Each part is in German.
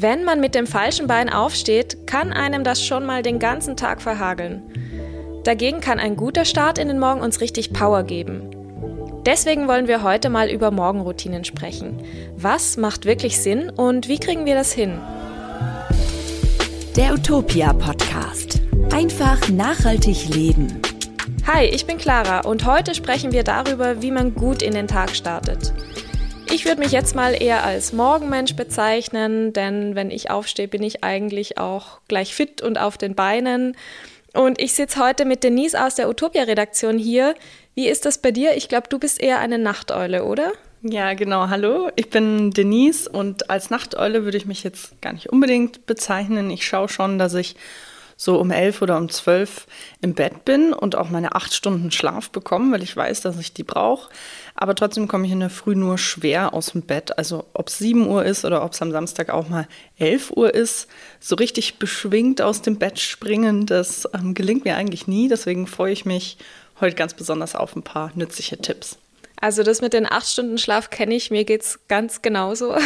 Wenn man mit dem falschen Bein aufsteht, kann einem das schon mal den ganzen Tag verhageln. Dagegen kann ein guter Start in den Morgen uns richtig Power geben. Deswegen wollen wir heute mal über Morgenroutinen sprechen. Was macht wirklich Sinn und wie kriegen wir das hin? Der Utopia Podcast. Einfach nachhaltig leben. Hi, ich bin Clara und heute sprechen wir darüber, wie man gut in den Tag startet. Ich würde mich jetzt mal eher als Morgenmensch bezeichnen, denn wenn ich aufstehe, bin ich eigentlich auch gleich fit und auf den Beinen. Und ich sitze heute mit Denise aus der Utopia-Redaktion hier. Wie ist das bei dir? Ich glaube, du bist eher eine Nachteule, oder? Ja, genau. Hallo, ich bin Denise und als Nachteule würde ich mich jetzt gar nicht unbedingt bezeichnen. Ich schaue schon, dass ich so um elf oder um zwölf im Bett bin und auch meine acht Stunden Schlaf bekomme, weil ich weiß, dass ich die brauche. Aber trotzdem komme ich in der Früh nur schwer aus dem Bett. Also ob es sieben Uhr ist oder ob es am Samstag auch mal elf Uhr ist, so richtig beschwingt aus dem Bett springen, das ähm, gelingt mir eigentlich nie. Deswegen freue ich mich heute ganz besonders auf ein paar nützliche Tipps. Also das mit den acht Stunden Schlaf kenne ich, mir geht es ganz genauso.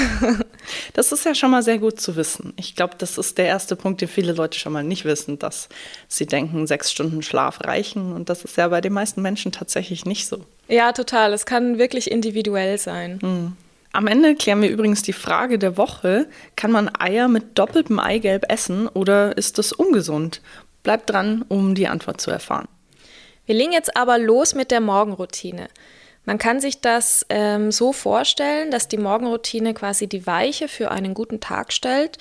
das ist ja schon mal sehr gut zu wissen. Ich glaube, das ist der erste Punkt, den viele Leute schon mal nicht wissen, dass sie denken, sechs Stunden Schlaf reichen. Und das ist ja bei den meisten Menschen tatsächlich nicht so. Ja, total. Es kann wirklich individuell sein. Hm. Am Ende klären wir übrigens die Frage der Woche, kann man Eier mit doppeltem Eigelb essen oder ist das ungesund? Bleibt dran, um die Antwort zu erfahren. Wir legen jetzt aber los mit der Morgenroutine. Man kann sich das ähm, so vorstellen, dass die Morgenroutine quasi die Weiche für einen guten Tag stellt,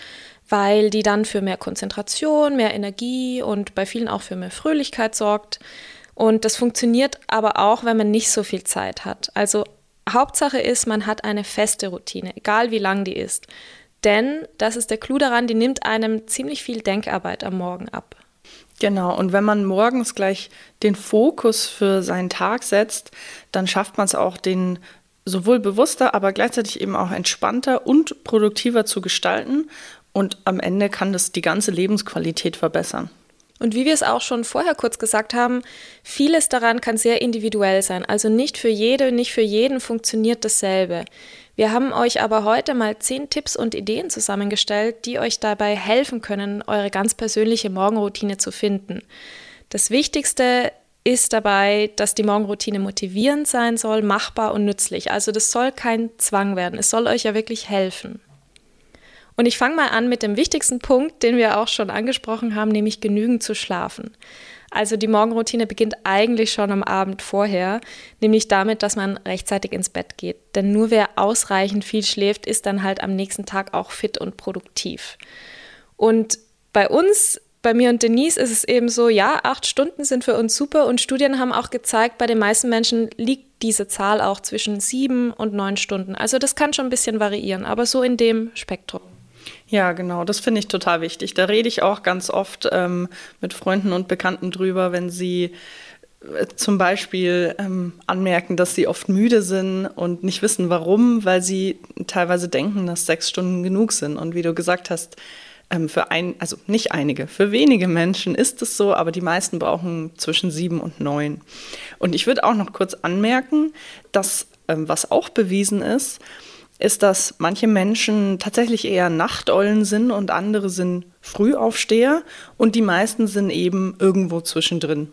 weil die dann für mehr Konzentration, mehr Energie und bei vielen auch für mehr Fröhlichkeit sorgt. Und das funktioniert aber auch, wenn man nicht so viel Zeit hat. Also Hauptsache ist, man hat eine feste Routine, egal wie lang die ist. Denn, das ist der Clou daran, die nimmt einem ziemlich viel Denkarbeit am Morgen ab. Genau, und wenn man morgens gleich den Fokus für seinen Tag setzt, dann schafft man es auch, den sowohl bewusster, aber gleichzeitig eben auch entspannter und produktiver zu gestalten. Und am Ende kann das die ganze Lebensqualität verbessern. Und wie wir es auch schon vorher kurz gesagt haben, vieles daran kann sehr individuell sein. Also nicht für jede, nicht für jeden funktioniert dasselbe. Wir haben euch aber heute mal zehn Tipps und Ideen zusammengestellt, die euch dabei helfen können, eure ganz persönliche Morgenroutine zu finden. Das Wichtigste ist dabei, dass die Morgenroutine motivierend sein soll, machbar und nützlich. Also das soll kein Zwang werden. Es soll euch ja wirklich helfen. Und ich fange mal an mit dem wichtigsten Punkt, den wir auch schon angesprochen haben, nämlich genügend zu schlafen. Also die Morgenroutine beginnt eigentlich schon am Abend vorher, nämlich damit, dass man rechtzeitig ins Bett geht. Denn nur wer ausreichend viel schläft, ist dann halt am nächsten Tag auch fit und produktiv. Und bei uns, bei mir und Denise, ist es eben so, ja, acht Stunden sind für uns super und Studien haben auch gezeigt, bei den meisten Menschen liegt diese Zahl auch zwischen sieben und neun Stunden. Also das kann schon ein bisschen variieren, aber so in dem Spektrum. Ja, genau, das finde ich total wichtig. Da rede ich auch ganz oft ähm, mit Freunden und Bekannten drüber, wenn sie äh, zum Beispiel ähm, anmerken, dass sie oft müde sind und nicht wissen warum, weil sie teilweise denken, dass sechs Stunden genug sind. Und wie du gesagt hast, ähm, für ein, also nicht einige, für wenige Menschen ist es so, aber die meisten brauchen zwischen sieben und neun. Und ich würde auch noch kurz anmerken, dass ähm, was auch bewiesen ist, ist, dass manche Menschen tatsächlich eher Nachteulen sind und andere sind Frühaufsteher und die meisten sind eben irgendwo zwischendrin.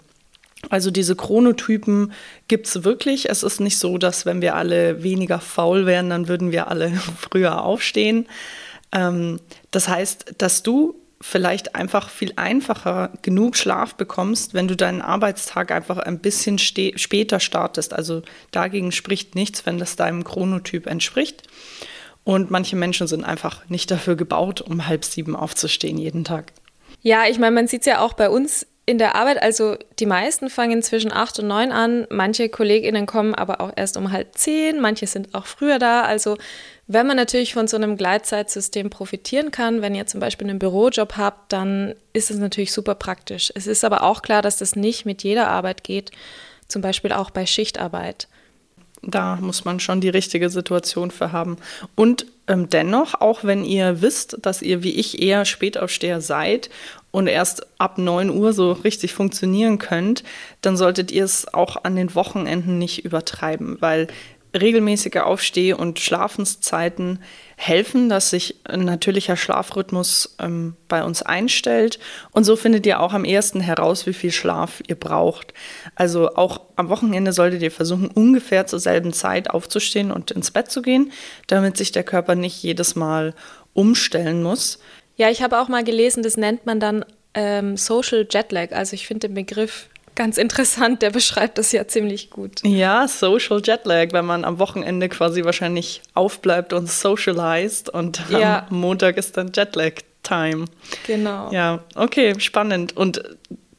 Also diese Chronotypen gibt es wirklich. Es ist nicht so, dass wenn wir alle weniger faul wären, dann würden wir alle früher aufstehen. Ähm, das heißt, dass du vielleicht einfach viel einfacher genug Schlaf bekommst, wenn du deinen Arbeitstag einfach ein bisschen später startest. Also dagegen spricht nichts, wenn das deinem Chronotyp entspricht. Und manche Menschen sind einfach nicht dafür gebaut, um halb sieben aufzustehen jeden Tag. Ja, ich meine, man sieht es ja auch bei uns in der Arbeit. Also die meisten fangen zwischen acht und neun an. Manche KollegInnen kommen aber auch erst um halb zehn. Manche sind auch früher da. Also wenn man natürlich von so einem Gleitzeitsystem profitieren kann, wenn ihr zum Beispiel einen Bürojob habt, dann ist es natürlich super praktisch. Es ist aber auch klar, dass das nicht mit jeder Arbeit geht, zum Beispiel auch bei Schichtarbeit. Da muss man schon die richtige Situation für haben. Und ähm, dennoch, auch wenn ihr wisst, dass ihr wie ich eher Spätaufsteher seid und erst ab 9 Uhr so richtig funktionieren könnt, dann solltet ihr es auch an den Wochenenden nicht übertreiben, weil regelmäßige Aufsteh- und Schlafenszeiten helfen, dass sich ein natürlicher Schlafrhythmus ähm, bei uns einstellt. Und so findet ihr auch am ersten heraus, wie viel Schlaf ihr braucht. Also auch am Wochenende solltet ihr versuchen, ungefähr zur selben Zeit aufzustehen und ins Bett zu gehen, damit sich der Körper nicht jedes Mal umstellen muss. Ja, ich habe auch mal gelesen, das nennt man dann ähm, Social Jetlag. Also ich finde den Begriff ganz interessant, der beschreibt das ja ziemlich gut. Ja, Social Jetlag, wenn man am Wochenende quasi wahrscheinlich aufbleibt und socialized und ja. am Montag ist dann Jetlag Time. Genau. Ja, okay, spannend. Und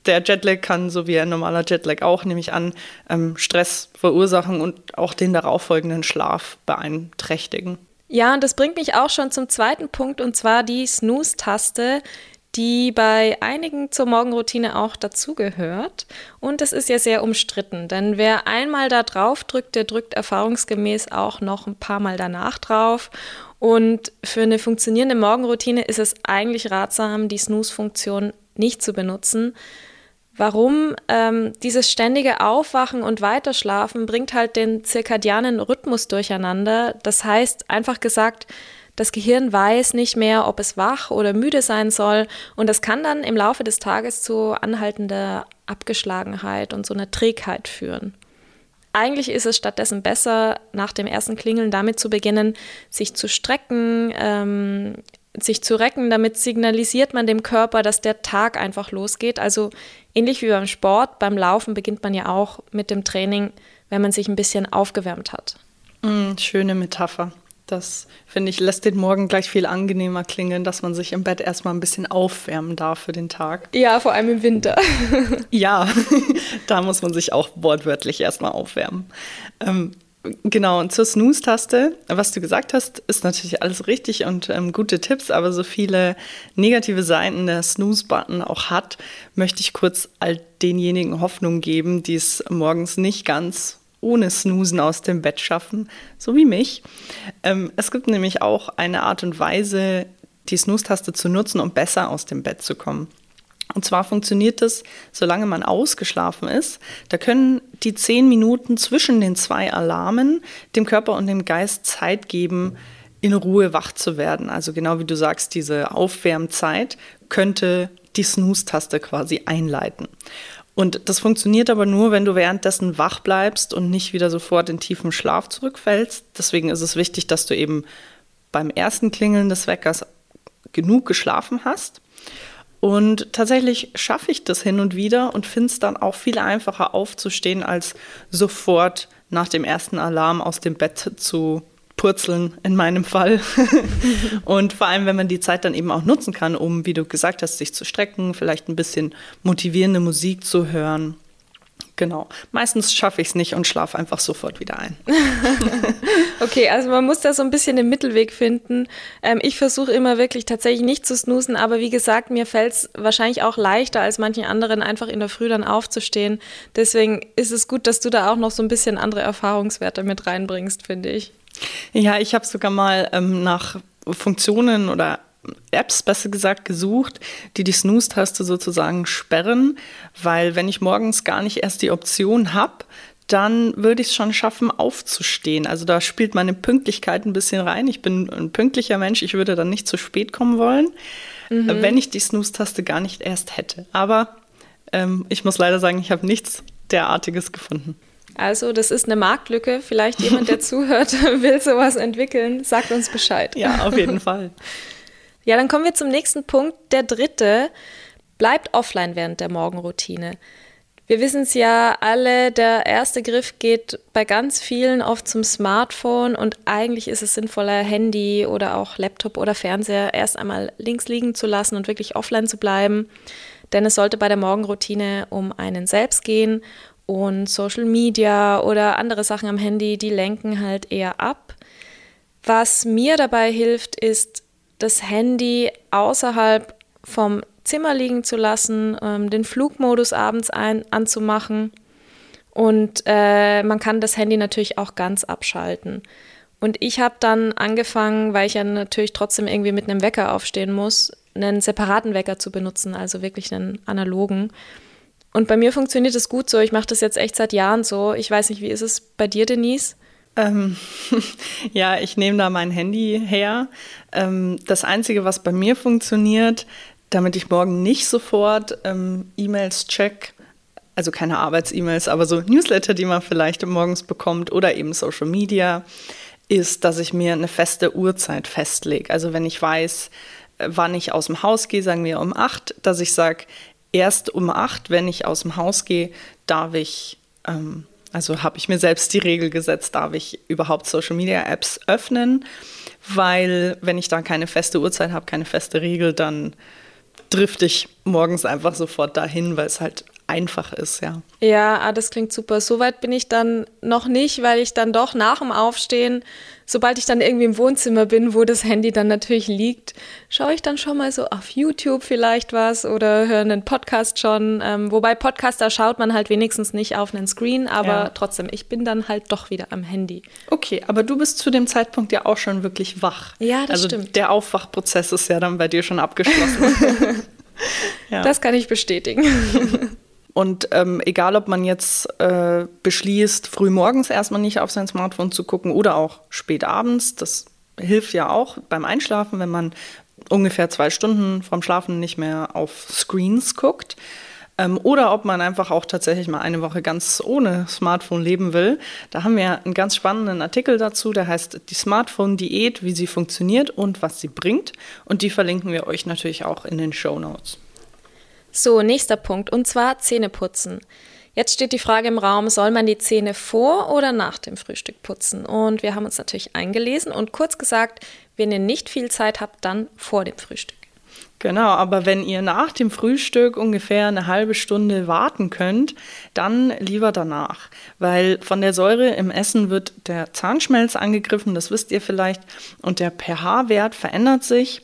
der Jetlag kann, so wie ein normaler Jetlag auch, nehme ich an, ähm, Stress verursachen und auch den darauffolgenden Schlaf beeinträchtigen. Ja, und das bringt mich auch schon zum zweiten Punkt, und zwar die Snooze-Taste, die bei einigen zur Morgenroutine auch dazugehört. Und es ist ja sehr umstritten, denn wer einmal da drauf drückt, der drückt erfahrungsgemäß auch noch ein paar Mal danach drauf. Und für eine funktionierende Morgenroutine ist es eigentlich ratsam, die Snooze-Funktion nicht zu benutzen. Warum? Ähm, dieses ständige Aufwachen und Weiterschlafen bringt halt den zirkadianen Rhythmus durcheinander. Das heißt, einfach gesagt, das Gehirn weiß nicht mehr, ob es wach oder müde sein soll. Und das kann dann im Laufe des Tages zu anhaltender Abgeschlagenheit und so einer Trägheit führen. Eigentlich ist es stattdessen besser, nach dem ersten Klingeln damit zu beginnen, sich zu strecken, ähm, sich zu recken. Damit signalisiert man dem Körper, dass der Tag einfach losgeht. Also ähnlich wie beim Sport, beim Laufen beginnt man ja auch mit dem Training, wenn man sich ein bisschen aufgewärmt hat. Mm, schöne Metapher. Das, finde ich, lässt den Morgen gleich viel angenehmer klingen, dass man sich im Bett erstmal ein bisschen aufwärmen darf für den Tag. Ja, vor allem im Winter. ja, da muss man sich auch wortwörtlich erstmal aufwärmen. Ähm, genau, und zur Snooze-Taste, was du gesagt hast, ist natürlich alles richtig und ähm, gute Tipps, aber so viele negative Seiten der Snooze-Button auch hat, möchte ich kurz all denjenigen Hoffnung geben, die es morgens nicht ganz ohne Snoosen aus dem Bett schaffen, so wie mich. Ähm, es gibt nämlich auch eine Art und Weise, die Snooze-Taste zu nutzen, um besser aus dem Bett zu kommen. Und zwar funktioniert das, solange man ausgeschlafen ist. Da können die zehn Minuten zwischen den zwei Alarmen dem Körper und dem Geist Zeit geben, in Ruhe wach zu werden. Also genau wie du sagst, diese Aufwärmzeit könnte die Snooze-Taste quasi einleiten. Und das funktioniert aber nur, wenn du währenddessen wach bleibst und nicht wieder sofort in tiefen Schlaf zurückfällst. Deswegen ist es wichtig, dass du eben beim ersten Klingeln des Weckers genug geschlafen hast. Und tatsächlich schaffe ich das hin und wieder und finde es dann auch viel einfacher aufzustehen, als sofort nach dem ersten Alarm aus dem Bett zu purzeln in meinem Fall. und vor allem, wenn man die Zeit dann eben auch nutzen kann, um, wie du gesagt hast, sich zu strecken, vielleicht ein bisschen motivierende Musik zu hören. Genau. Meistens schaffe ich es nicht und schlafe einfach sofort wieder ein. okay, also man muss da so ein bisschen den Mittelweg finden. Ähm, ich versuche immer wirklich tatsächlich nicht zu snoosen, aber wie gesagt, mir fällt es wahrscheinlich auch leichter als manchen anderen, einfach in der Früh dann aufzustehen. Deswegen ist es gut, dass du da auch noch so ein bisschen andere Erfahrungswerte mit reinbringst, finde ich. Ja, ich habe sogar mal ähm, nach Funktionen oder Apps besser gesagt gesucht, die die Snooze-Taste sozusagen sperren, weil wenn ich morgens gar nicht erst die Option habe, dann würde ich es schon schaffen, aufzustehen. Also da spielt meine Pünktlichkeit ein bisschen rein. Ich bin ein pünktlicher Mensch, ich würde dann nicht zu spät kommen wollen, mhm. wenn ich die Snooze-Taste gar nicht erst hätte. Aber ähm, ich muss leider sagen, ich habe nichts derartiges gefunden. Also, das ist eine Marktlücke. Vielleicht jemand, der zuhört, will sowas entwickeln, sagt uns Bescheid. Ja, auf jeden Fall. ja, dann kommen wir zum nächsten Punkt. Der dritte bleibt offline während der Morgenroutine. Wir wissen es ja alle, der erste Griff geht bei ganz vielen oft zum Smartphone und eigentlich ist es sinnvoller, Handy oder auch Laptop oder Fernseher erst einmal links liegen zu lassen und wirklich offline zu bleiben. Denn es sollte bei der Morgenroutine um einen selbst gehen und Social Media oder andere Sachen am Handy, die lenken halt eher ab. Was mir dabei hilft, ist, das Handy außerhalb vom Zimmer liegen zu lassen, ähm, den Flugmodus abends ein, anzumachen. Und äh, man kann das Handy natürlich auch ganz abschalten. Und ich habe dann angefangen, weil ich ja natürlich trotzdem irgendwie mit einem Wecker aufstehen muss, einen separaten Wecker zu benutzen, also wirklich einen analogen. Und bei mir funktioniert es gut so. Ich mache das jetzt echt seit Jahren so. Ich weiß nicht, wie ist es bei dir, Denise? Ähm, ja, ich nehme da mein Handy her. Ähm, das Einzige, was bei mir funktioniert, damit ich morgen nicht sofort ähm, E-Mails check, also keine Arbeits-E-Mails, aber so Newsletter, die man vielleicht morgens bekommt oder eben Social Media, ist, dass ich mir eine feste Uhrzeit festlege. Also wenn ich weiß, äh, wann ich aus dem Haus gehe, sagen wir um acht, dass ich sage, erst um acht, wenn ich aus dem Haus gehe, darf ich, ähm, also habe ich mir selbst die Regel gesetzt, darf ich überhaupt Social Media Apps öffnen, weil wenn ich da keine feste Uhrzeit habe, keine feste Regel, dann drifte ich morgens einfach sofort dahin, weil es halt einfach ist, ja. Ja, ah, das klingt super. Soweit bin ich dann noch nicht, weil ich dann doch nach dem Aufstehen, sobald ich dann irgendwie im Wohnzimmer bin, wo das Handy dann natürlich liegt, schaue ich dann schon mal so auf YouTube vielleicht was oder höre einen Podcast schon. Ähm, wobei Podcaster schaut man halt wenigstens nicht auf einen Screen, aber ja. trotzdem, ich bin dann halt doch wieder am Handy. Okay, aber du bist zu dem Zeitpunkt ja auch schon wirklich wach. Ja, das also stimmt. Der Aufwachprozess ist ja dann bei dir schon abgeschlossen. ja. Das kann ich bestätigen. Und ähm, egal, ob man jetzt äh, beschließt, früh morgens erstmal nicht auf sein Smartphone zu gucken oder auch spät abends, das hilft ja auch beim Einschlafen, wenn man ungefähr zwei Stunden vorm Schlafen nicht mehr auf Screens guckt. Ähm, oder ob man einfach auch tatsächlich mal eine Woche ganz ohne Smartphone leben will. Da haben wir einen ganz spannenden Artikel dazu, der heißt Die Smartphone-Diät, wie sie funktioniert und was sie bringt. Und die verlinken wir euch natürlich auch in den Show Notes. So, nächster Punkt, und zwar Zähne putzen. Jetzt steht die Frage im Raum, soll man die Zähne vor oder nach dem Frühstück putzen? Und wir haben uns natürlich eingelesen und kurz gesagt, wenn ihr nicht viel Zeit habt, dann vor dem Frühstück. Genau, aber wenn ihr nach dem Frühstück ungefähr eine halbe Stunde warten könnt, dann lieber danach, weil von der Säure im Essen wird der Zahnschmelz angegriffen, das wisst ihr vielleicht, und der pH-Wert verändert sich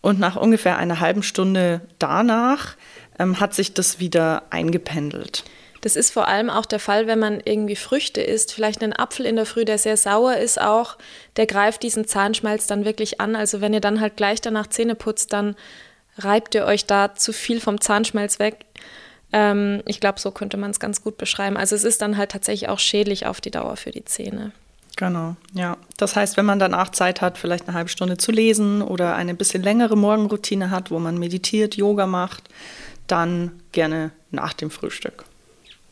und nach ungefähr einer halben Stunde danach ähm, hat sich das wieder eingependelt. Das ist vor allem auch der Fall, wenn man irgendwie Früchte isst. Vielleicht einen Apfel in der Früh, der sehr sauer ist, auch, der greift diesen Zahnschmalz dann wirklich an. Also wenn ihr dann halt gleich danach Zähne putzt, dann reibt ihr euch da zu viel vom Zahnschmalz weg. Ähm, ich glaube, so könnte man es ganz gut beschreiben. Also es ist dann halt tatsächlich auch schädlich auf die Dauer für die Zähne. Genau, ja. Das heißt, wenn man danach Zeit hat, vielleicht eine halbe Stunde zu lesen oder eine bisschen längere Morgenroutine hat, wo man meditiert, Yoga macht, dann gerne nach dem Frühstück.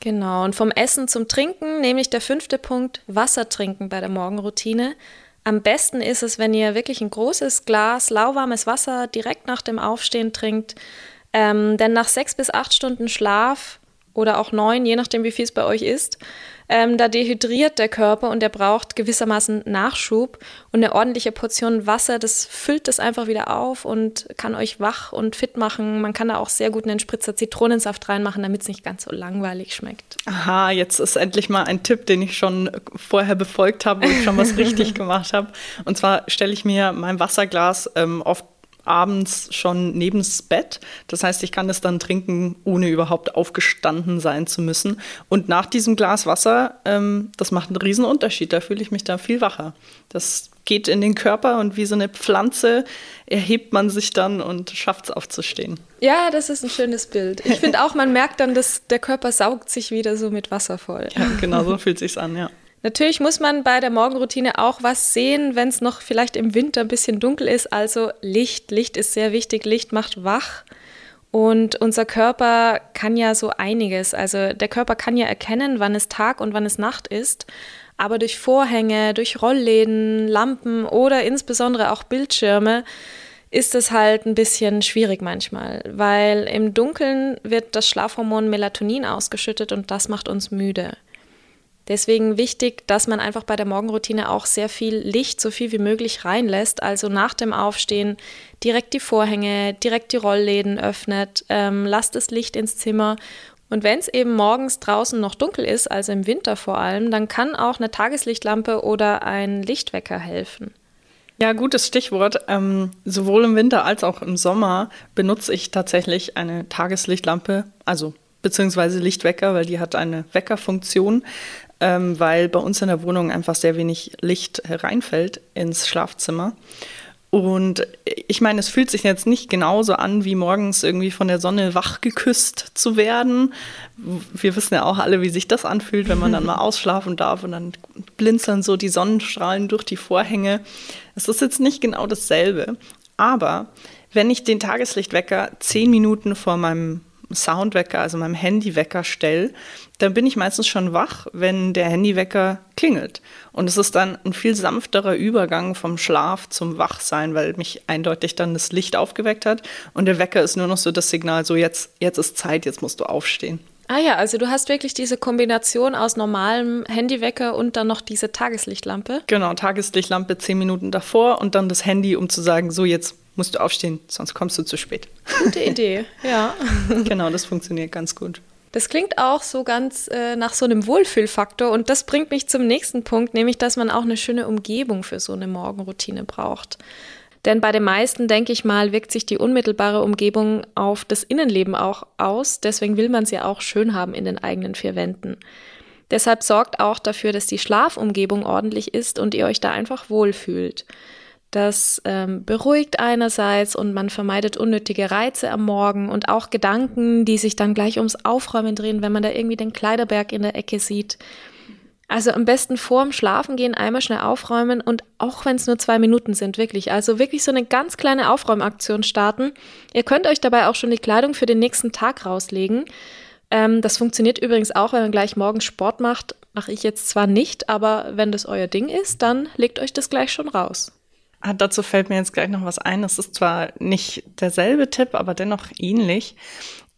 Genau, und vom Essen zum Trinken, nämlich der fünfte Punkt, Wasser trinken bei der Morgenroutine. Am besten ist es, wenn ihr wirklich ein großes Glas lauwarmes Wasser direkt nach dem Aufstehen trinkt. Ähm, denn nach sechs bis acht Stunden Schlaf oder auch neun, je nachdem, wie viel es bei euch ist, ähm, da dehydriert der Körper und der braucht gewissermaßen Nachschub. Und eine ordentliche Portion Wasser, das füllt das einfach wieder auf und kann euch wach und fit machen. Man kann da auch sehr gut einen Spritzer Zitronensaft reinmachen, damit es nicht ganz so langweilig schmeckt. Aha, jetzt ist endlich mal ein Tipp, den ich schon vorher befolgt habe und schon was richtig gemacht habe. Und zwar stelle ich mir mein Wasserglas ähm, oft abends schon neben das Bett. Das heißt, ich kann es dann trinken, ohne überhaupt aufgestanden sein zu müssen. Und nach diesem Glas Wasser, ähm, das macht einen riesen Unterschied. Da fühle ich mich da viel wacher. Das geht in den Körper und wie so eine Pflanze erhebt man sich dann und schafft es aufzustehen. Ja, das ist ein schönes Bild. Ich finde auch, man merkt dann, dass der Körper saugt sich wieder so mit Wasser voll. Ja, genau so fühlt sich an, ja. Natürlich muss man bei der Morgenroutine auch was sehen, wenn es noch vielleicht im Winter ein bisschen dunkel ist. Also Licht. Licht ist sehr wichtig. Licht macht wach. Und unser Körper kann ja so einiges. Also der Körper kann ja erkennen, wann es Tag und wann es Nacht ist. Aber durch Vorhänge, durch Rollläden, Lampen oder insbesondere auch Bildschirme ist es halt ein bisschen schwierig manchmal, weil im Dunkeln wird das Schlafhormon Melatonin ausgeschüttet und das macht uns müde. Deswegen wichtig, dass man einfach bei der Morgenroutine auch sehr viel Licht, so viel wie möglich reinlässt. Also nach dem Aufstehen direkt die Vorhänge, direkt die Rollläden öffnet, ähm, lasst das Licht ins Zimmer. Und wenn es eben morgens draußen noch dunkel ist, also im Winter vor allem, dann kann auch eine Tageslichtlampe oder ein Lichtwecker helfen. Ja, gutes Stichwort. Ähm, sowohl im Winter als auch im Sommer benutze ich tatsächlich eine Tageslichtlampe, also beziehungsweise Lichtwecker, weil die hat eine Weckerfunktion ähm, weil bei uns in der Wohnung einfach sehr wenig Licht reinfällt ins Schlafzimmer. Und ich meine, es fühlt sich jetzt nicht genauso an, wie morgens irgendwie von der Sonne wach geküsst zu werden. Wir wissen ja auch alle, wie sich das anfühlt, wenn man dann mal ausschlafen darf und dann blinzeln so die Sonnenstrahlen durch die Vorhänge. Es ist jetzt nicht genau dasselbe, aber wenn ich den Tageslichtwecker zehn Minuten vor meinem Soundwecker, also meinem Handywecker stelle, dann bin ich meistens schon wach, wenn der Handywecker klingelt. Und es ist dann ein viel sanfterer Übergang vom Schlaf zum Wachsein, weil mich eindeutig dann das Licht aufgeweckt hat. Und der Wecker ist nur noch so das Signal, so jetzt, jetzt ist Zeit, jetzt musst du aufstehen. Ah ja, also du hast wirklich diese Kombination aus normalem Handywecker und dann noch diese Tageslichtlampe. Genau, Tageslichtlampe zehn Minuten davor und dann das Handy, um zu sagen, so jetzt musst du aufstehen, sonst kommst du zu spät. Gute Idee, ja. genau, das funktioniert ganz gut. Das klingt auch so ganz äh, nach so einem Wohlfühlfaktor und das bringt mich zum nächsten Punkt, nämlich dass man auch eine schöne Umgebung für so eine Morgenroutine braucht. Denn bei den meisten, denke ich mal, wirkt sich die unmittelbare Umgebung auf das Innenleben auch aus. Deswegen will man sie auch schön haben in den eigenen vier Wänden. Deshalb sorgt auch dafür, dass die Schlafumgebung ordentlich ist und ihr euch da einfach wohlfühlt. Das ähm, beruhigt einerseits und man vermeidet unnötige Reize am Morgen und auch Gedanken, die sich dann gleich ums Aufräumen drehen, wenn man da irgendwie den Kleiderberg in der Ecke sieht. Also am besten vorm Schlafengehen einmal schnell aufräumen und auch wenn es nur zwei Minuten sind, wirklich. Also wirklich so eine ganz kleine Aufräumaktion starten. Ihr könnt euch dabei auch schon die Kleidung für den nächsten Tag rauslegen. Ähm, das funktioniert übrigens auch, wenn man gleich morgens Sport macht. Mache ich jetzt zwar nicht, aber wenn das euer Ding ist, dann legt euch das gleich schon raus. Dazu fällt mir jetzt gleich noch was ein. Das ist zwar nicht derselbe Tipp, aber dennoch ähnlich.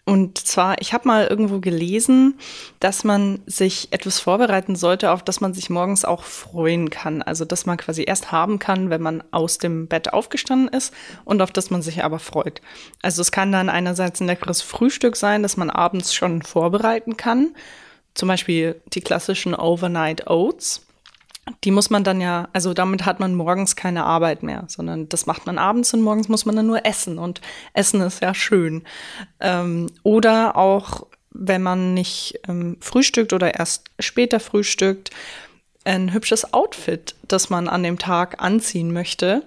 Und zwar, ich habe mal irgendwo gelesen, dass man sich etwas vorbereiten sollte, auf das man sich morgens auch freuen kann. Also, dass man quasi erst haben kann, wenn man aus dem Bett aufgestanden ist und auf das man sich aber freut. Also, es kann dann einerseits ein leckeres Frühstück sein, das man abends schon vorbereiten kann. Zum Beispiel die klassischen Overnight Oats die muss man dann ja, also damit hat man morgens keine Arbeit mehr, sondern das macht man abends und morgens muss man dann nur essen und Essen ist ja schön. Ähm, oder auch, wenn man nicht ähm, frühstückt oder erst später frühstückt, ein hübsches Outfit, das man an dem Tag anziehen möchte,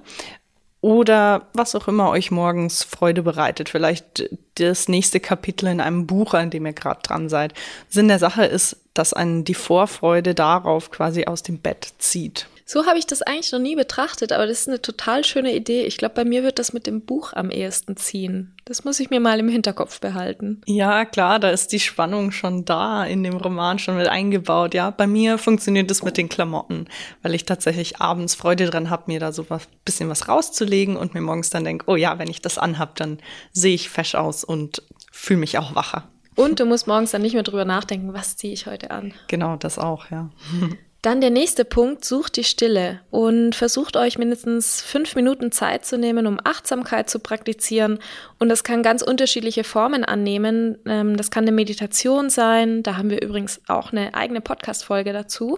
oder was auch immer euch morgens Freude bereitet. Vielleicht das nächste Kapitel in einem Buch, an dem ihr gerade dran seid. Sinn der Sache ist, dass einen die Vorfreude darauf quasi aus dem Bett zieht. So habe ich das eigentlich noch nie betrachtet, aber das ist eine total schöne Idee. Ich glaube, bei mir wird das mit dem Buch am ehesten ziehen. Das muss ich mir mal im Hinterkopf behalten. Ja, klar, da ist die Spannung schon da in dem Roman schon mit eingebaut. Ja, bei mir funktioniert es mit den Klamotten, weil ich tatsächlich abends Freude dran habe, mir da so ein bisschen was rauszulegen und mir morgens dann denke, oh ja, wenn ich das anhab, dann sehe ich fesch aus und fühle mich auch wacher. Und du musst morgens dann nicht mehr drüber nachdenken, was ziehe ich heute an. Genau, das auch, ja. Dann der nächste Punkt, sucht die Stille und versucht euch mindestens fünf Minuten Zeit zu nehmen, um Achtsamkeit zu praktizieren. Und das kann ganz unterschiedliche Formen annehmen. Ähm, das kann eine Meditation sein, da haben wir übrigens auch eine eigene Podcast-Folge dazu.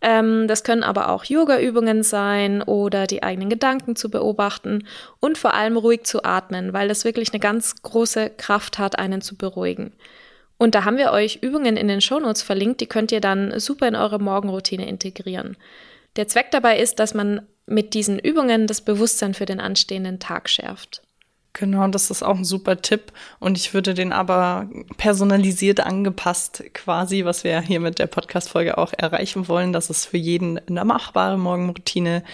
Ähm, das können aber auch Yoga-Übungen sein oder die eigenen Gedanken zu beobachten und vor allem ruhig zu atmen, weil das wirklich eine ganz große Kraft hat, einen zu beruhigen. Und da haben wir euch Übungen in den Shownotes verlinkt, die könnt ihr dann super in eure Morgenroutine integrieren. Der Zweck dabei ist, dass man mit diesen Übungen das Bewusstsein für den anstehenden Tag schärft. Genau, das ist auch ein super Tipp. Und ich würde den aber personalisiert angepasst quasi, was wir hier mit der Podcast-Folge auch erreichen wollen, dass es für jeden eine machbare Morgenroutine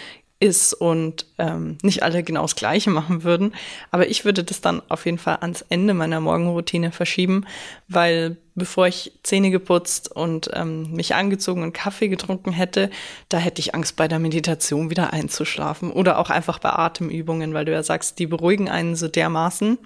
ist und ähm, nicht alle genau das Gleiche machen würden. Aber ich würde das dann auf jeden Fall ans Ende meiner Morgenroutine verschieben, weil bevor ich Zähne geputzt und ähm, mich angezogen und Kaffee getrunken hätte, da hätte ich Angst bei der Meditation wieder einzuschlafen oder auch einfach bei Atemübungen, weil du ja sagst, die beruhigen einen so dermaßen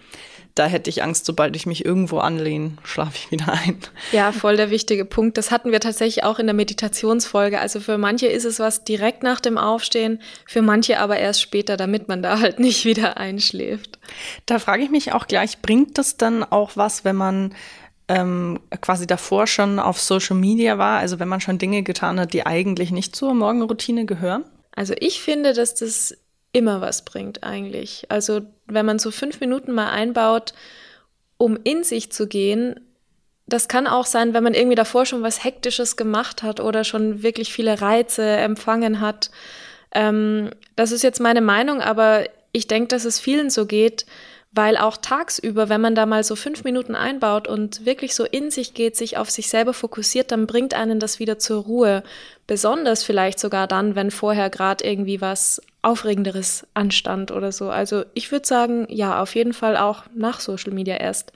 da hätte ich Angst, sobald ich mich irgendwo anlehne, schlafe ich wieder ein. Ja, voll der wichtige Punkt. Das hatten wir tatsächlich auch in der Meditationsfolge. Also für manche ist es was direkt nach dem Aufstehen, für manche aber erst später, damit man da halt nicht wieder einschläft. Da frage ich mich auch gleich, bringt das dann auch was, wenn man ähm, quasi davor schon auf Social Media war, also wenn man schon Dinge getan hat, die eigentlich nicht zur Morgenroutine gehören? Also ich finde, dass das immer was bringt eigentlich. Also wenn man so fünf Minuten mal einbaut, um in sich zu gehen, das kann auch sein, wenn man irgendwie davor schon was Hektisches gemacht hat oder schon wirklich viele Reize empfangen hat. Ähm, das ist jetzt meine Meinung, aber ich denke, dass es vielen so geht, Weil auch tagsüber, wenn man da mal so fünf Minuten einbaut und wirklich so in sich geht, sich auf sich selber fokussiert, dann bringt einen das wieder zur Ruhe. Besonders vielleicht sogar dann, wenn vorher gerade irgendwie was Aufregenderes anstand oder so. Also ich würde sagen, ja, auf jeden Fall auch nach Social Media erst.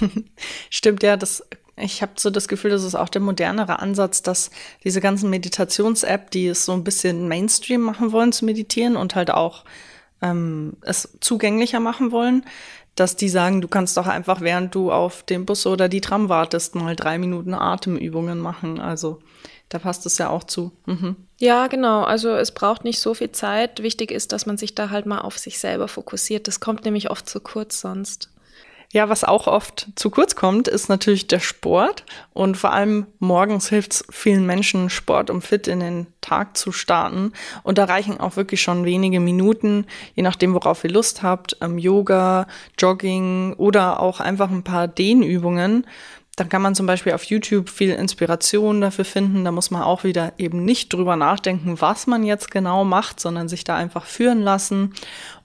Stimmt, ja, das ich habe so das Gefühl, das ist auch der modernere Ansatz, dass diese ganzen Meditations-App, die es so ein bisschen Mainstream machen wollen zu meditieren und halt auch ähm, es zugänglicher machen wollen, dass die sagen, du kannst doch einfach, während du auf dem Bus oder die Tram wartest, mal drei Minuten Atemübungen machen. Also da passt es ja auch zu. Mhm. Ja, genau. Also es braucht nicht so viel Zeit. Wichtig ist, dass man sich da halt mal auf sich selber fokussiert. Das kommt nämlich oft zu kurz sonst. Ja, was auch oft zu kurz kommt, ist natürlich der Sport. Und vor allem morgens hilft es vielen Menschen, Sport, um fit in den Tag zu starten. Und da reichen auch wirklich schon wenige Minuten, je nachdem, worauf ihr Lust habt. Ähm, Yoga, Jogging oder auch einfach ein paar Dehnübungen. Dann kann man zum Beispiel auf YouTube viel Inspiration dafür finden. Da muss man auch wieder eben nicht drüber nachdenken, was man jetzt genau macht, sondern sich da einfach führen lassen.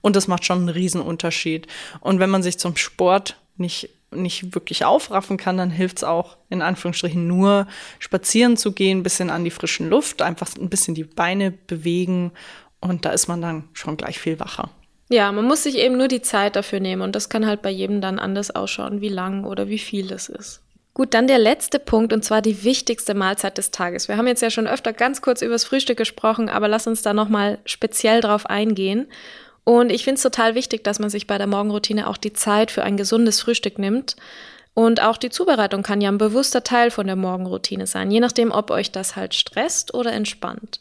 Und das macht schon einen Riesenunterschied. Und wenn man sich zum Sport nicht nicht wirklich aufraffen kann, dann hilft es auch, in Anführungsstrichen, nur spazieren zu gehen, ein bisschen an die frischen Luft, einfach ein bisschen die Beine bewegen und da ist man dann schon gleich viel wacher. Ja, man muss sich eben nur die Zeit dafür nehmen und das kann halt bei jedem dann anders ausschauen, wie lang oder wie viel das ist. Gut, dann der letzte Punkt und zwar die wichtigste Mahlzeit des Tages. Wir haben jetzt ja schon öfter ganz kurz über das Frühstück gesprochen, aber lass uns da nochmal speziell drauf eingehen. Und ich finde es total wichtig, dass man sich bei der Morgenroutine auch die Zeit für ein gesundes Frühstück nimmt. Und auch die Zubereitung kann ja ein bewusster Teil von der Morgenroutine sein, je nachdem, ob euch das halt stresst oder entspannt.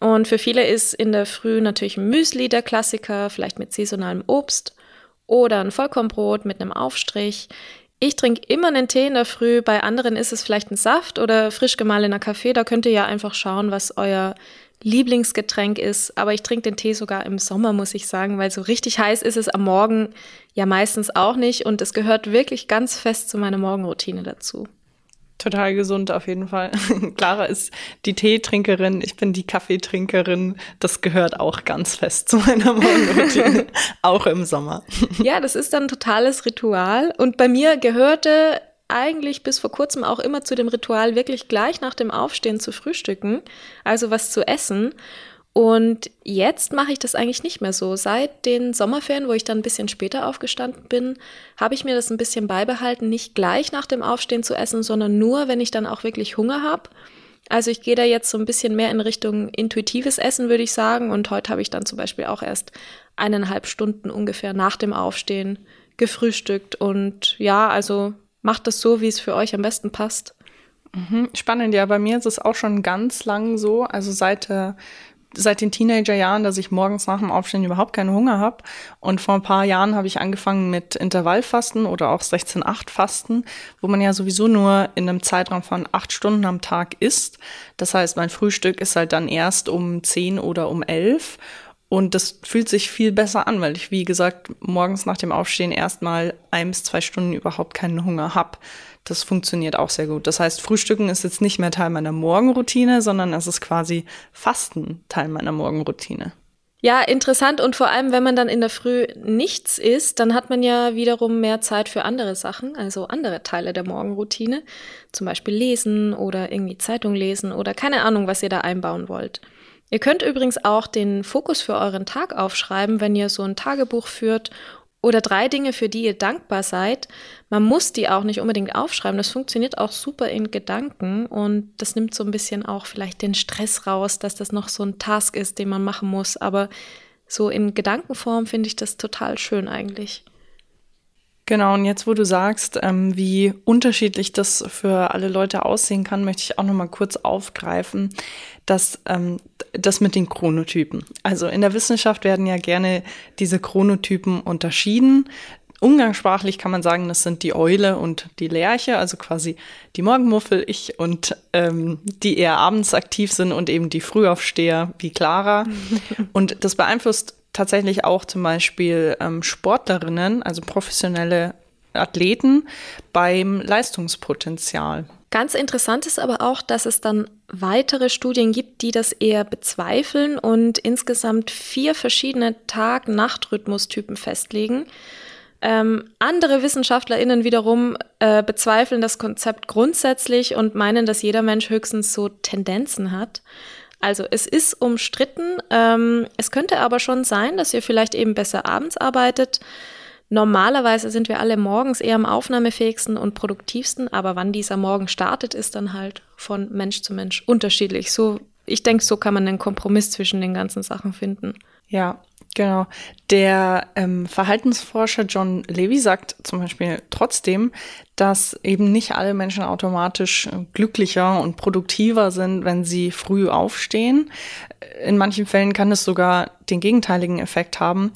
Und für viele ist in der Früh natürlich ein Müsli der Klassiker, vielleicht mit saisonalem Obst oder ein Vollkornbrot mit einem Aufstrich. Ich trinke immer einen Tee in der Früh, bei anderen ist es vielleicht ein Saft oder frisch gemahlener Kaffee. Da könnt ihr ja einfach schauen, was euer Lieblingsgetränk ist. Aber ich trinke den Tee sogar im Sommer, muss ich sagen, weil so richtig heiß ist es am Morgen ja meistens auch nicht. Und es gehört wirklich ganz fest zu meiner Morgenroutine dazu. Total gesund auf jeden Fall. Clara ist die Teetrinkerin, ich bin die Kaffeetrinkerin. Das gehört auch ganz fest zu meiner Morgenroutine, auch im Sommer. Ja, das ist dann ein totales Ritual. Und bei mir gehörte eigentlich bis vor kurzem auch immer zu dem Ritual, wirklich gleich nach dem Aufstehen zu frühstücken, also was zu essen. Und jetzt mache ich das eigentlich nicht mehr so. Seit den Sommerferien, wo ich dann ein bisschen später aufgestanden bin, habe ich mir das ein bisschen beibehalten, nicht gleich nach dem Aufstehen zu essen, sondern nur, wenn ich dann auch wirklich Hunger habe. Also ich gehe da jetzt so ein bisschen mehr in Richtung intuitives Essen, würde ich sagen. Und heute habe ich dann zum Beispiel auch erst eineinhalb Stunden ungefähr nach dem Aufstehen gefrühstückt. Und ja, also macht das so, wie es für euch am besten passt. Mhm, spannend, ja. Bei mir ist es auch schon ganz lang so. Also seit äh, seit den Teenagerjahren, dass ich morgens nach dem Aufstehen überhaupt keinen Hunger habe. Und vor ein paar Jahren habe ich angefangen mit Intervallfasten oder auch 16-8-Fasten, wo man ja sowieso nur in einem Zeitraum von acht Stunden am Tag isst. Das heißt, mein Frühstück ist halt dann erst um 10 oder um 11. Und das fühlt sich viel besser an, weil ich, wie gesagt, morgens nach dem Aufstehen erstmal ein bis zwei Stunden überhaupt keinen Hunger habe. Das funktioniert auch sehr gut. Das heißt, Frühstücken ist jetzt nicht mehr Teil meiner Morgenroutine, sondern es ist quasi Fasten Teil meiner Morgenroutine. Ja, interessant. Und vor allem, wenn man dann in der Früh nichts isst, dann hat man ja wiederum mehr Zeit für andere Sachen, also andere Teile der Morgenroutine. Zum Beispiel lesen oder irgendwie Zeitung lesen oder keine Ahnung, was ihr da einbauen wollt. Ihr könnt übrigens auch den Fokus für euren Tag aufschreiben, wenn ihr so ein Tagebuch führt oder drei Dinge, für die ihr dankbar seid. Man muss die auch nicht unbedingt aufschreiben. Das funktioniert auch super in Gedanken und das nimmt so ein bisschen auch vielleicht den Stress raus, dass das noch so ein Task ist, den man machen muss. Aber so in Gedankenform finde ich das total schön eigentlich. Genau, und jetzt, wo du sagst, ähm, wie unterschiedlich das für alle Leute aussehen kann, möchte ich auch noch mal kurz aufgreifen, dass ähm, das mit den Chronotypen. Also in der Wissenschaft werden ja gerne diese Chronotypen unterschieden. Umgangssprachlich kann man sagen, das sind die Eule und die Lerche, also quasi die Morgenmuffel, ich und ähm, die eher abends aktiv sind und eben die Frühaufsteher wie Clara. und das beeinflusst tatsächlich auch zum Beispiel ähm, Sportlerinnen, also professionelle Athleten beim Leistungspotenzial. Ganz interessant ist aber auch, dass es dann weitere Studien gibt, die das eher bezweifeln und insgesamt vier verschiedene Tag-Nacht-Rhythmustypen festlegen. Ähm, andere WissenschaftlerInnen wiederum äh, bezweifeln das Konzept grundsätzlich und meinen, dass jeder Mensch höchstens so Tendenzen hat. Also es ist umstritten. Ähm, es könnte aber schon sein, dass ihr vielleicht eben besser abends arbeitet. Normalerweise sind wir alle morgens eher am aufnahmefähigsten und produktivsten, aber wann dieser Morgen startet, ist dann halt von Mensch zu Mensch unterschiedlich. So, ich denke, so kann man einen Kompromiss zwischen den ganzen Sachen finden. Ja, Genau. Der ähm, Verhaltensforscher John Levy sagt zum Beispiel trotzdem, dass eben nicht alle Menschen automatisch äh, glücklicher und produktiver sind, wenn sie früh aufstehen. In manchen Fällen kann es sogar den gegenteiligen Effekt haben.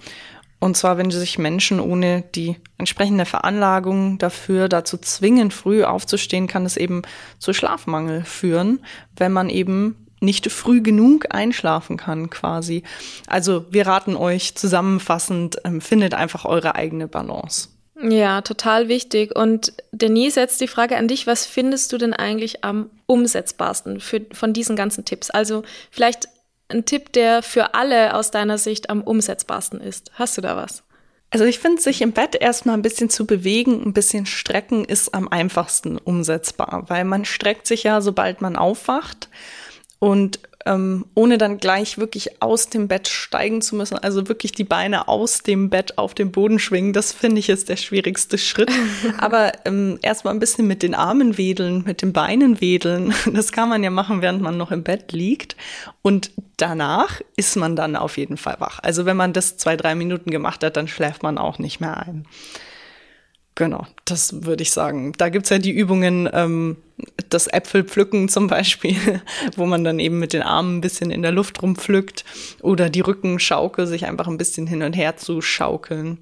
Und zwar, wenn sich Menschen ohne die entsprechende Veranlagung dafür dazu zwingen, früh aufzustehen, kann es eben zu Schlafmangel führen, wenn man eben nicht früh genug einschlafen kann quasi. Also wir raten euch zusammenfassend, ähm, findet einfach eure eigene Balance. Ja, total wichtig. Und Denise, jetzt die Frage an dich, was findest du denn eigentlich am umsetzbarsten für, von diesen ganzen Tipps? Also vielleicht ein Tipp, der für alle aus deiner Sicht am umsetzbarsten ist. Hast du da was? Also ich finde, sich im Bett erstmal ein bisschen zu bewegen, ein bisschen strecken, ist am einfachsten umsetzbar, weil man streckt sich ja, sobald man aufwacht. Und ähm, ohne dann gleich wirklich aus dem Bett steigen zu müssen, also wirklich die Beine aus dem Bett auf den Boden schwingen, das finde ich ist der schwierigste Schritt. Aber ähm, erstmal ein bisschen mit den Armen wedeln, mit den Beinen wedeln, das kann man ja machen, während man noch im Bett liegt. Und danach ist man dann auf jeden Fall wach. Also wenn man das zwei, drei Minuten gemacht hat, dann schläft man auch nicht mehr ein. Genau, das würde ich sagen. Da gibt's ja die Übungen, ähm, das Äpfelpflücken zum Beispiel, wo man dann eben mit den Armen ein bisschen in der Luft rumpflückt oder die Rückenschaukel, sich einfach ein bisschen hin und her zu schaukeln.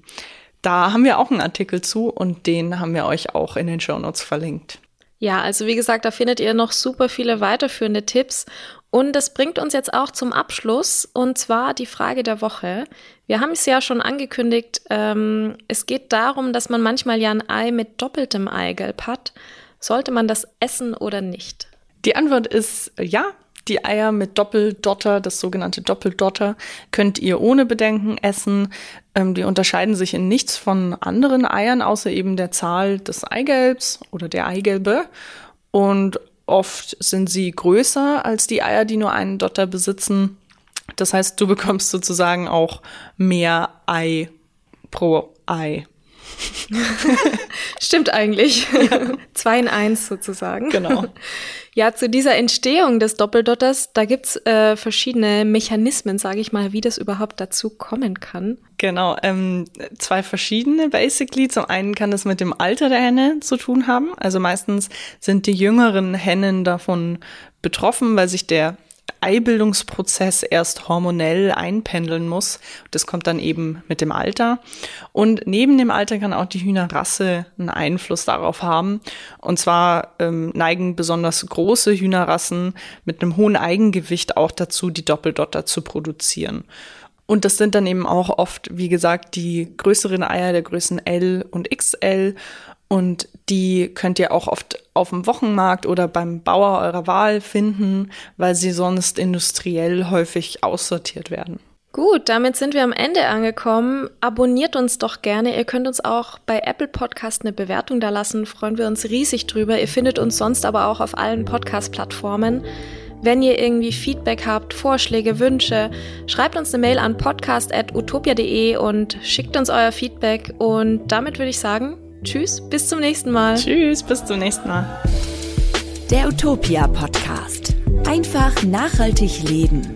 Da haben wir auch einen Artikel zu und den haben wir euch auch in den Show Notes verlinkt. Ja, also wie gesagt, da findet ihr noch super viele weiterführende Tipps. Und das bringt uns jetzt auch zum Abschluss, und zwar die Frage der Woche. Wir haben es ja schon angekündigt, ähm, es geht darum, dass man manchmal ja ein Ei mit doppeltem Eigelb hat. Sollte man das essen oder nicht? Die Antwort ist ja. Die Eier mit Doppeldotter, das sogenannte Doppeldotter, könnt ihr ohne Bedenken essen. Ähm, die unterscheiden sich in nichts von anderen Eiern, außer eben der Zahl des Eigelbs oder der Eigelbe. Und oft sind sie größer als die Eier, die nur einen Dotter besitzen. Das heißt, du bekommst sozusagen auch mehr Ei pro Ei. Stimmt eigentlich. Ja. Zwei in eins sozusagen. Genau. Ja, zu dieser Entstehung des Doppeldotters, da gibt's äh, verschiedene Mechanismen, sage ich mal, wie das überhaupt dazu kommen kann. Genau, ähm, zwei verschiedene basically. Zum einen kann es mit dem Alter der Henne zu tun haben. Also meistens sind die jüngeren Hennen davon betroffen, weil sich der Eibildungsprozess erst hormonell einpendeln muss. Das kommt dann eben mit dem Alter. Und neben dem Alter kann auch die Hühnerrasse einen Einfluss darauf haben. Und zwar ähm, neigen besonders große Hühnerrassen mit einem hohen Eigengewicht auch dazu, die Doppeldotter zu produzieren. Und das sind dann eben auch oft, wie gesagt, die größeren Eier der Größen L und XL. Und die könnt ihr auch oft auf dem Wochenmarkt oder beim Bauer eurer Wahl finden, weil sie sonst industriell häufig aussortiert werden. Gut, damit sind wir am Ende angekommen. Abonniert uns doch gerne. Ihr könnt uns auch bei Apple Podcast eine Bewertung da lassen. Freuen wir uns riesig drüber. Ihr findet uns sonst aber auch auf allen Podcast-Plattformen. Wenn ihr irgendwie Feedback habt, Vorschläge, Wünsche, schreibt uns eine Mail an podcast.utopia.de und schickt uns euer Feedback. Und damit würde ich sagen, Tschüss, bis zum nächsten Mal. Tschüss, bis zum nächsten Mal. Der Utopia Podcast. Einfach nachhaltig leben.